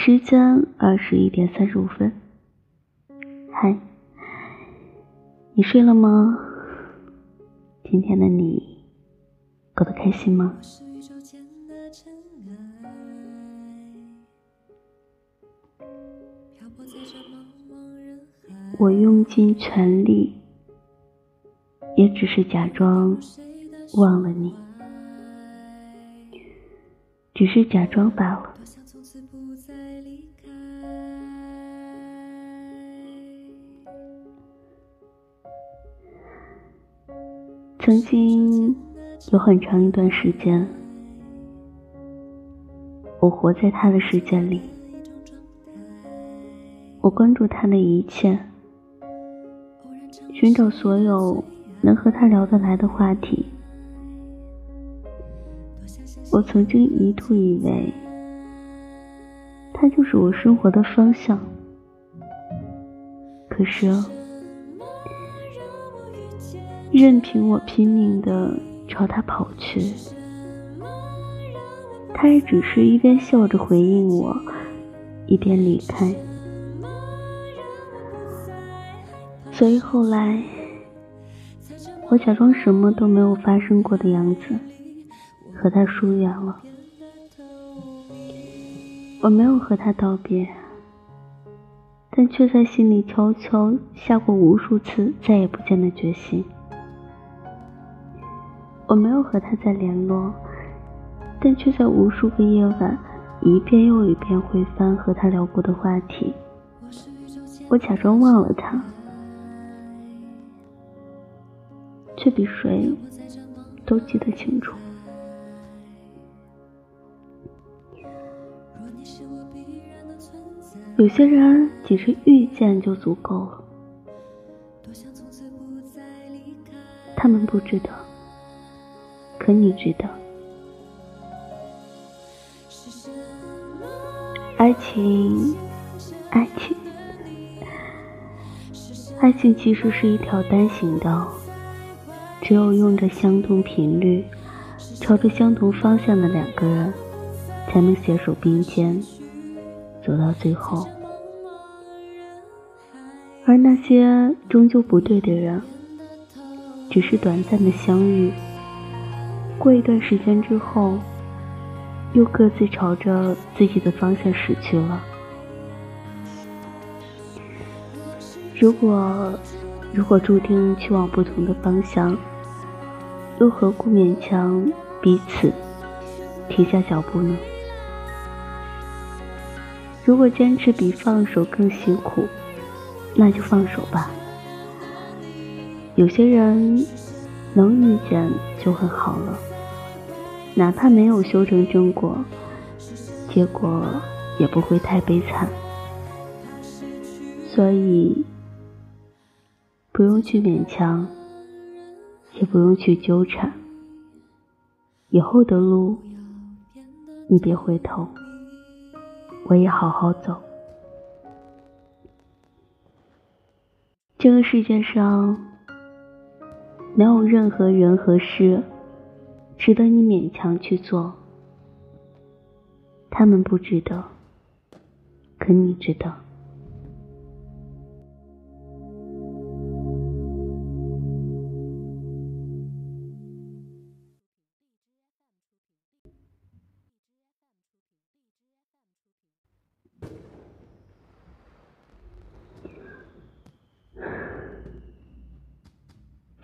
时间二十一点三十五分。嗨，你睡了吗？今天的你过得开心吗？我用尽全力，也只是假装忘了你，只是假装罢了。曾经有很长一段时间，我活在他的世界里，我关注他的一切。寻找所有能和他聊得来的话题。我曾经一度以为，他就是我生活的方向。可是，任凭我拼命的朝他跑去，他也只是一边笑着回应我，一边离开。所以后来，我假装什么都没有发生过的样子，和他疏远了。我没有和他道别，但却在心里悄悄下过无数次再也不见的决心。我没有和他再联络，但却在无数个夜晚，一遍又一遍回翻和他聊过的话题。我假装忘了他。却比谁都记得清楚。有些人只是遇见就足够了，他们不知道，可你知道。爱情，爱情，爱情其实是一条单行道。只有用着相同频率、朝着相同方向的两个人，才能携手并肩走到最后。而那些终究不对的人，只是短暂的相遇，过一段时间之后，又各自朝着自己的方向驶去了。如果……如果注定去往不同的方向，又何故勉强彼此停下脚步呢？如果坚持比放手更辛苦，那就放手吧。有些人能遇见就很好了，哪怕没有修成正果，结果也不会太悲惨。所以。不用去勉强，也不用去纠缠。以后的路，你别回头，我也好好走。这个世界上，没有任何人和事值得你勉强去做。他们不值得，可你值得。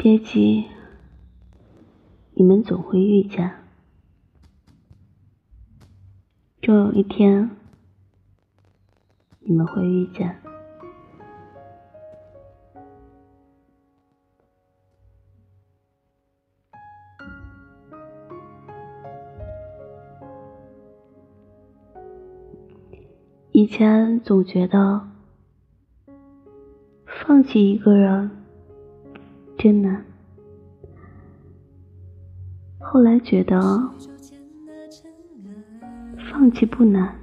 别急，你们总会遇见。终有一天，你们会遇见。以前总觉得，放弃一个人。真难。后来觉得放弃不难，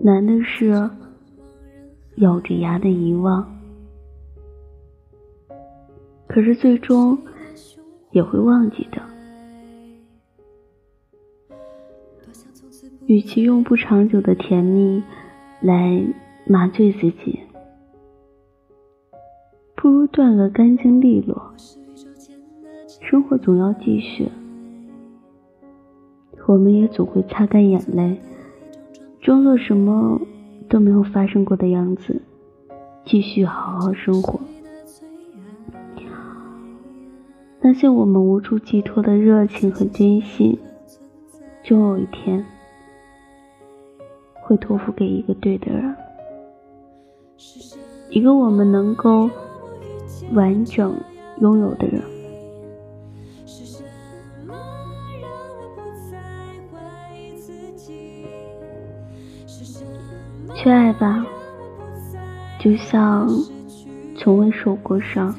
难的是咬着牙的遗忘。可是最终也会忘记的。与其用不长久的甜蜜来麻醉自己，不如断个干净利落。生活总要继续，我们也总会擦干眼泪，装作什么都没有发生过的样子，继续好好生活。那些我们无处寄托的热情和坚信，终有一天会托付给一个对的人，一个我们能够完整拥有的人。去爱吧，就像从未受过伤。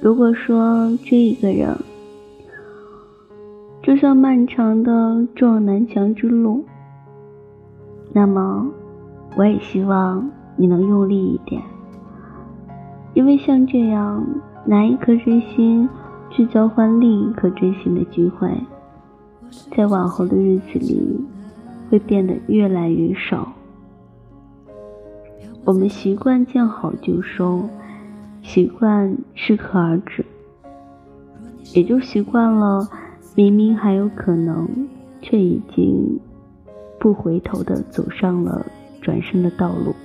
如果说追一个人，就像漫长的撞南墙之路，那么我也希望你能用力一点，因为像这样拿一颗真心去交换另一颗真心的机会，在往后的日子里会变得越来越少。我们习惯见好就收。习惯适可而止，也就习惯了明明还有可能，却已经不回头的走上了转身的道路。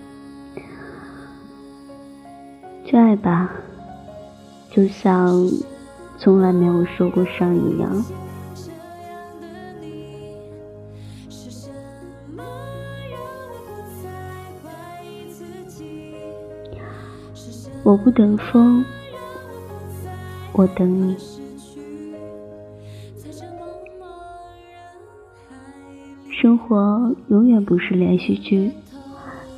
去爱吧，就像从来没有受过伤一样。我不等风，我等你。生活永远不是连续剧，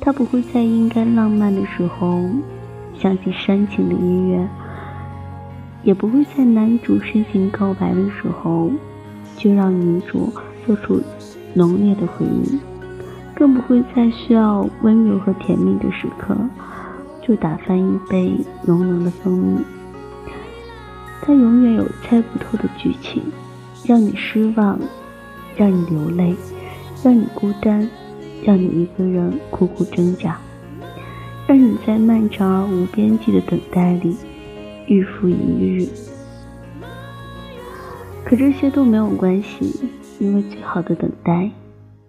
他不会在应该浪漫的时候响起煽情的音乐，也不会在男主深情告白的时候就让女主做出浓烈的回应，更不会在需要温柔和甜蜜的时刻。就打翻一杯浓浓的蜂蜜，他永远有猜不透的剧情，让你失望，让你流泪，让你孤单，让你一个人苦苦挣扎，让你在漫长而无边际的等待里日复一日。可这些都没有关系，因为最好的等待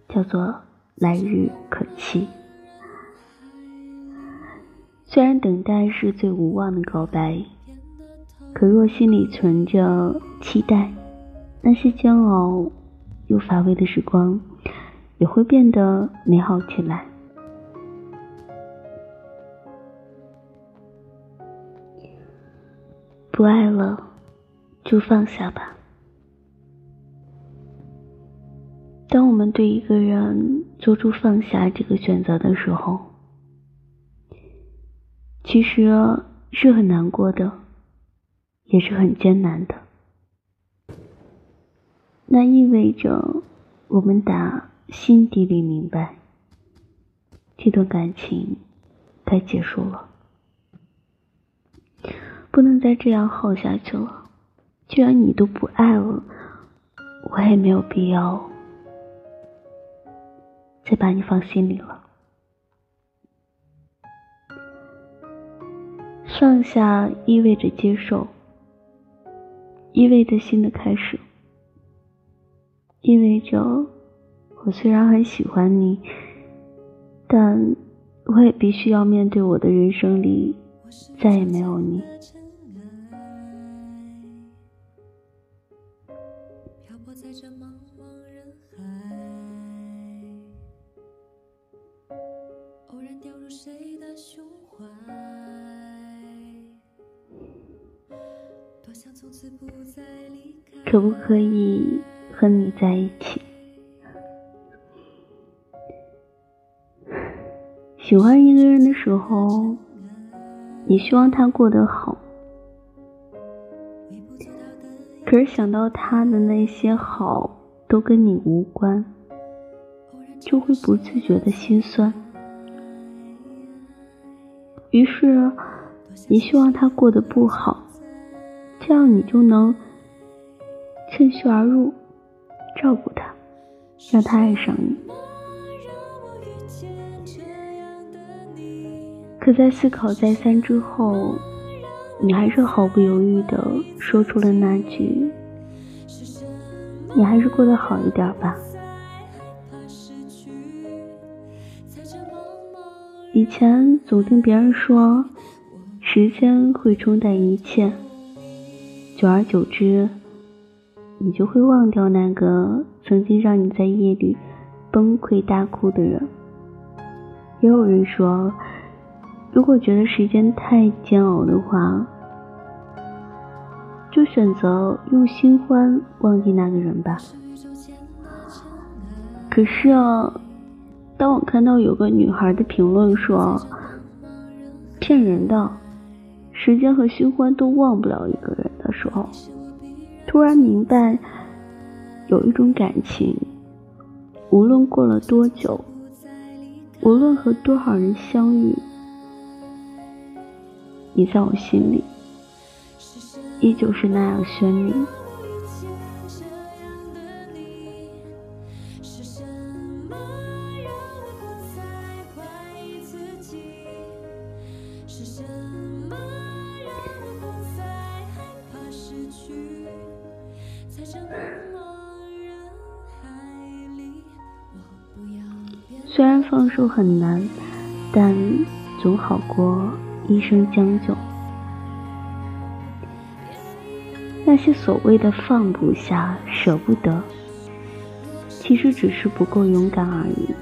叫做来日可期。虽然等待是最无望的告白，可若心里存着期待，那些煎熬又乏味的时光也会变得美好起来。不爱了，就放下吧。当我们对一个人做出放下这个选择的时候，其实是很难过的，也是很艰难的。那意味着我们打心底里明白，这段感情该结束了，不能再这样耗下去了。既然你都不爱了，我也没有必要再把你放心里了。放下意味着接受，意味着新的开始，意味着我虽然很喜欢你，但我也必须要面对我的人生里再也没有你。可不可以和你在一起？喜欢一个人的时候，你希望他过得好，可是想到他的那些好都跟你无关，就会不自觉的心酸。于是，你希望他过得不好。这样你就能趁虚而入，照顾他，让他爱上你。可在思考再三之后，你还是毫不犹豫的说出了那句：“你还是过得好一点吧。”以前总听别人说，时间会冲淡一切，久而久之，你就会忘掉那个曾经让你在夜里崩溃大哭的人。也有人说。如果觉得时间太煎熬的话，就选择用新欢忘记那个人吧。可是啊，当我看到有个女孩的评论说骗人的，时间和新欢都忘不了一个人的时候，突然明白，有一种感情，无论过了多久，无论和多少人相遇。你在我心里，依旧是那样绚丽。虽然放手很难，但总好过。一生将就，那些所谓的放不下、舍不得，其实只是不够勇敢而已。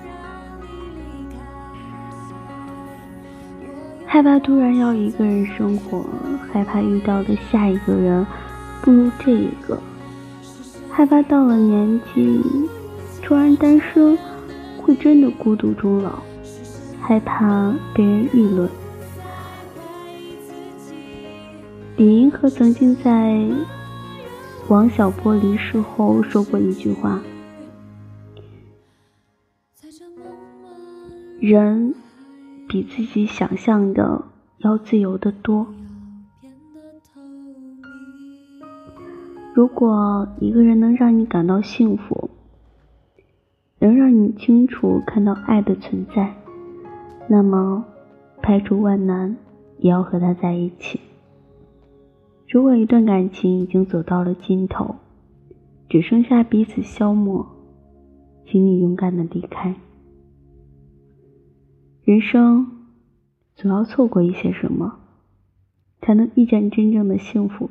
害怕突然要一个人生活，害怕遇到的下一个人不如这一个，害怕到了年纪突然单身会真的孤独终老，害怕被人议论。李银河曾经在王小波离世后说过一句话：“人比自己想象的要自由的多。如果一个人能让你感到幸福，能让你清楚看到爱的存在，那么排除万难也要和他在一起。”如果一段感情已经走到了尽头，只剩下彼此消磨，请你勇敢的离开。人生总要错过一些什么，才能遇见真正的幸福。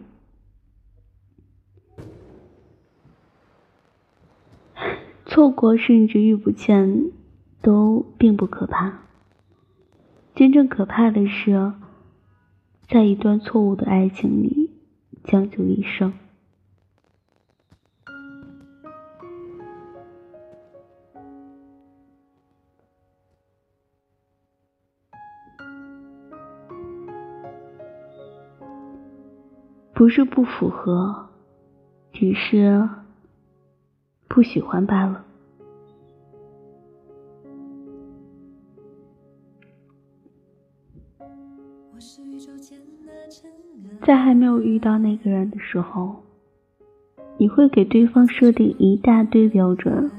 错过甚至遇不见，都并不可怕。真正可怕的是，在一段错误的爱情里。将就一生，不是不符合，只是不喜欢罢了。在还没有遇到那个人的时候，你会给对方设定一大堆标准，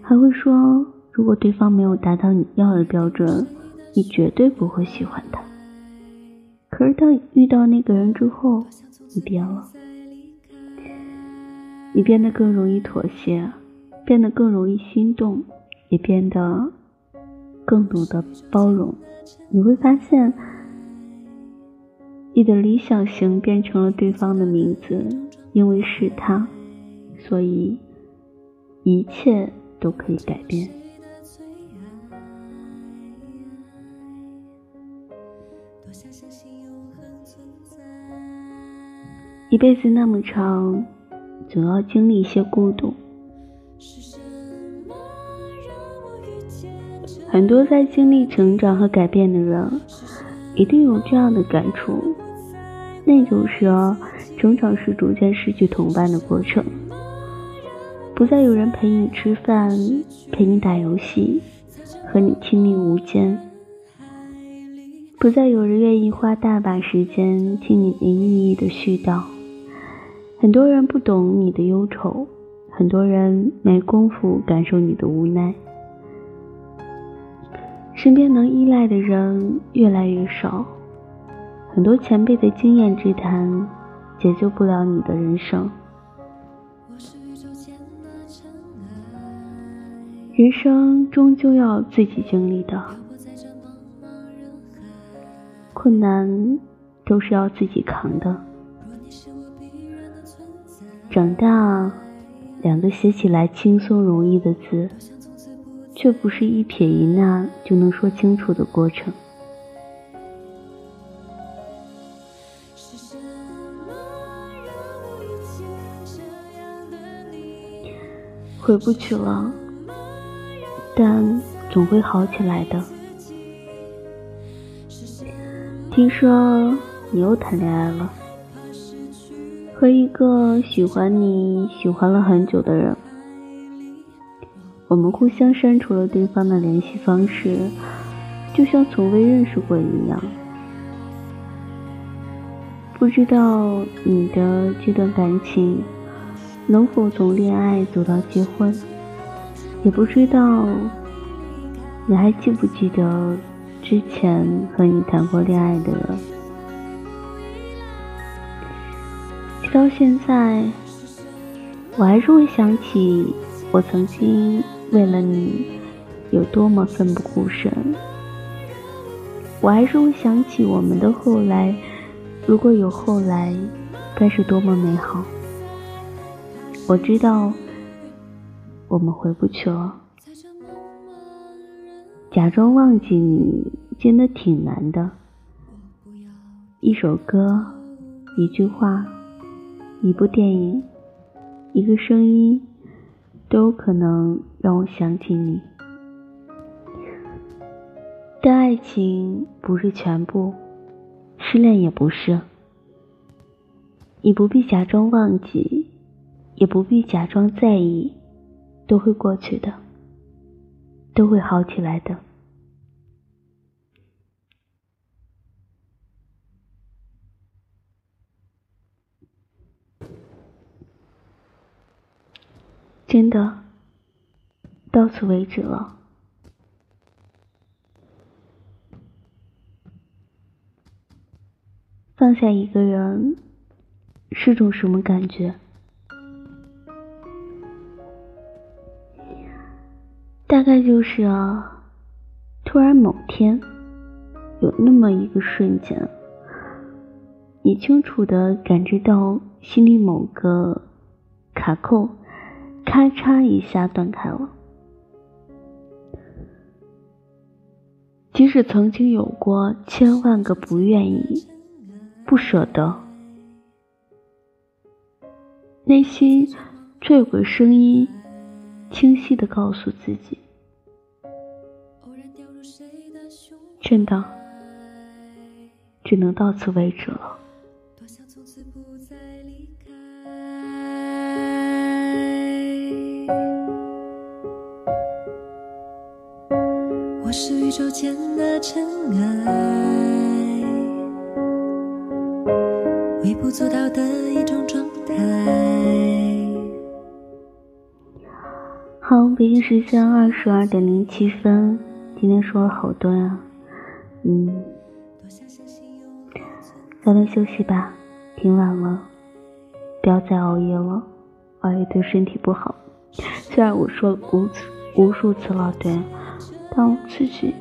还会说，如果对方没有达到你要的标准，你绝对不会喜欢他。可是当遇到那个人之后，你变了，你变得更容易妥协，变得更容易心动，也变得更懂得包容。你会发现。你的理想型变成了对方的名字，因为是他，所以一切都可以改变。一辈子那么长，总要经历一些孤独。很多在经历成长和改变的人，一定有这样的感触。那就是成长是逐渐失去同伴的过程，不再有人陪你吃饭，陪你打游戏，和你亲密无间，不再有人愿意花大把时间听你没意义的絮叨。很多人不懂你的忧愁，很多人没工夫感受你的无奈。身边能依赖的人越来越少，很多前辈的经验之谈解救不了你的人生。人生终究要自己经历的，困难都是要自己扛的。长大，两个写起来轻松容易的字，却不是一撇一捺就能说清楚的过程。回不去了，但总会好起来的。听说你又谈恋爱了。和一个喜欢你喜欢了很久的人，我们互相删除了对方的联系方式，就像从未认识过一样。不知道你的这段感情能否从恋爱走到结婚，也不知道你还记不记得之前和你谈过恋爱的人。到现在，我还是会想起我曾经为了你有多么奋不顾身。我还是会想起我们的后来，如果有后来，该是多么美好。我知道我们回不去了，假装忘记你真的挺难的。一首歌，一句话。一部电影，一个声音，都可能让我想起你。但爱情不是全部，失恋也不是。你不必假装忘记，也不必假装在意，都会过去的，都会好起来的。真的，到此为止了。放下一个人是种什么感觉？大概就是啊，突然某天，有那么一个瞬间，你清楚的感知到心里某个卡扣。咔嚓一下断开了。即使曾经有过千万个不愿意、不舍得，内心却有个声音清晰的告诉自己：真的，只能到此为止了。我是宇宙间的尘埃，微不足道的一种状态。好，北京时间二十二点零七分，今天说了好多呀，嗯，早点休息吧，挺晚了，不要再熬夜了，熬夜对身体不好。虽然我说了无无数次了，对。但我自己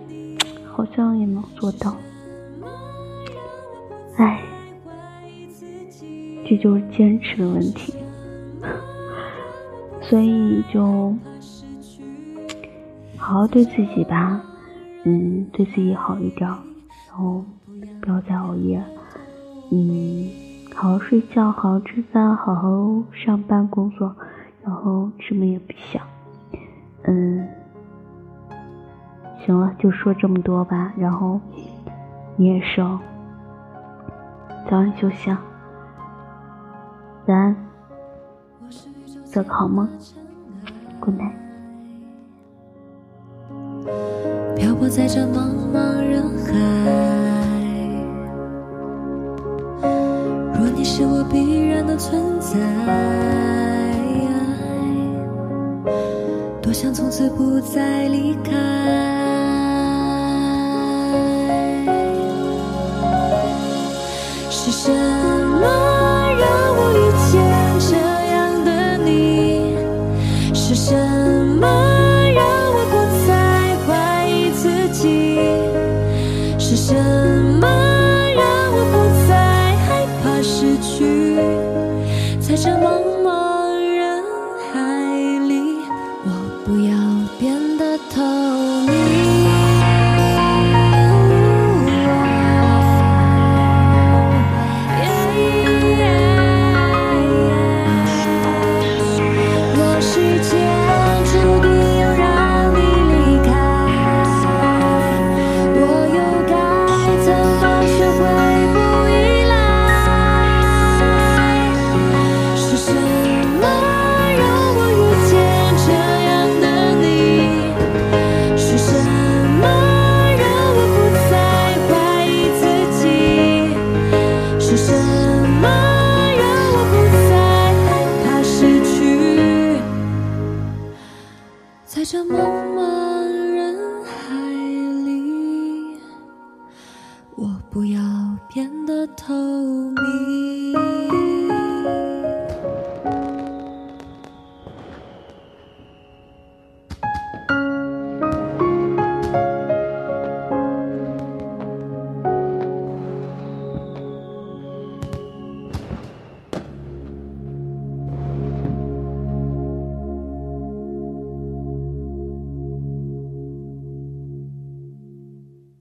好像也能做到，哎，这就是坚持的问题，所以就好好对自己吧，嗯，对自己好一点，然后不要再熬夜，嗯，好好睡觉，好好吃饭，好好上班工作，然后什么也不想，嗯。行了，就说这么多吧。然后你也是哦，早点休息，晚安，做个好梦，Good night。漂泊在这茫茫人海。若你是我必然的存在多想从此不再离开。是什么？着梦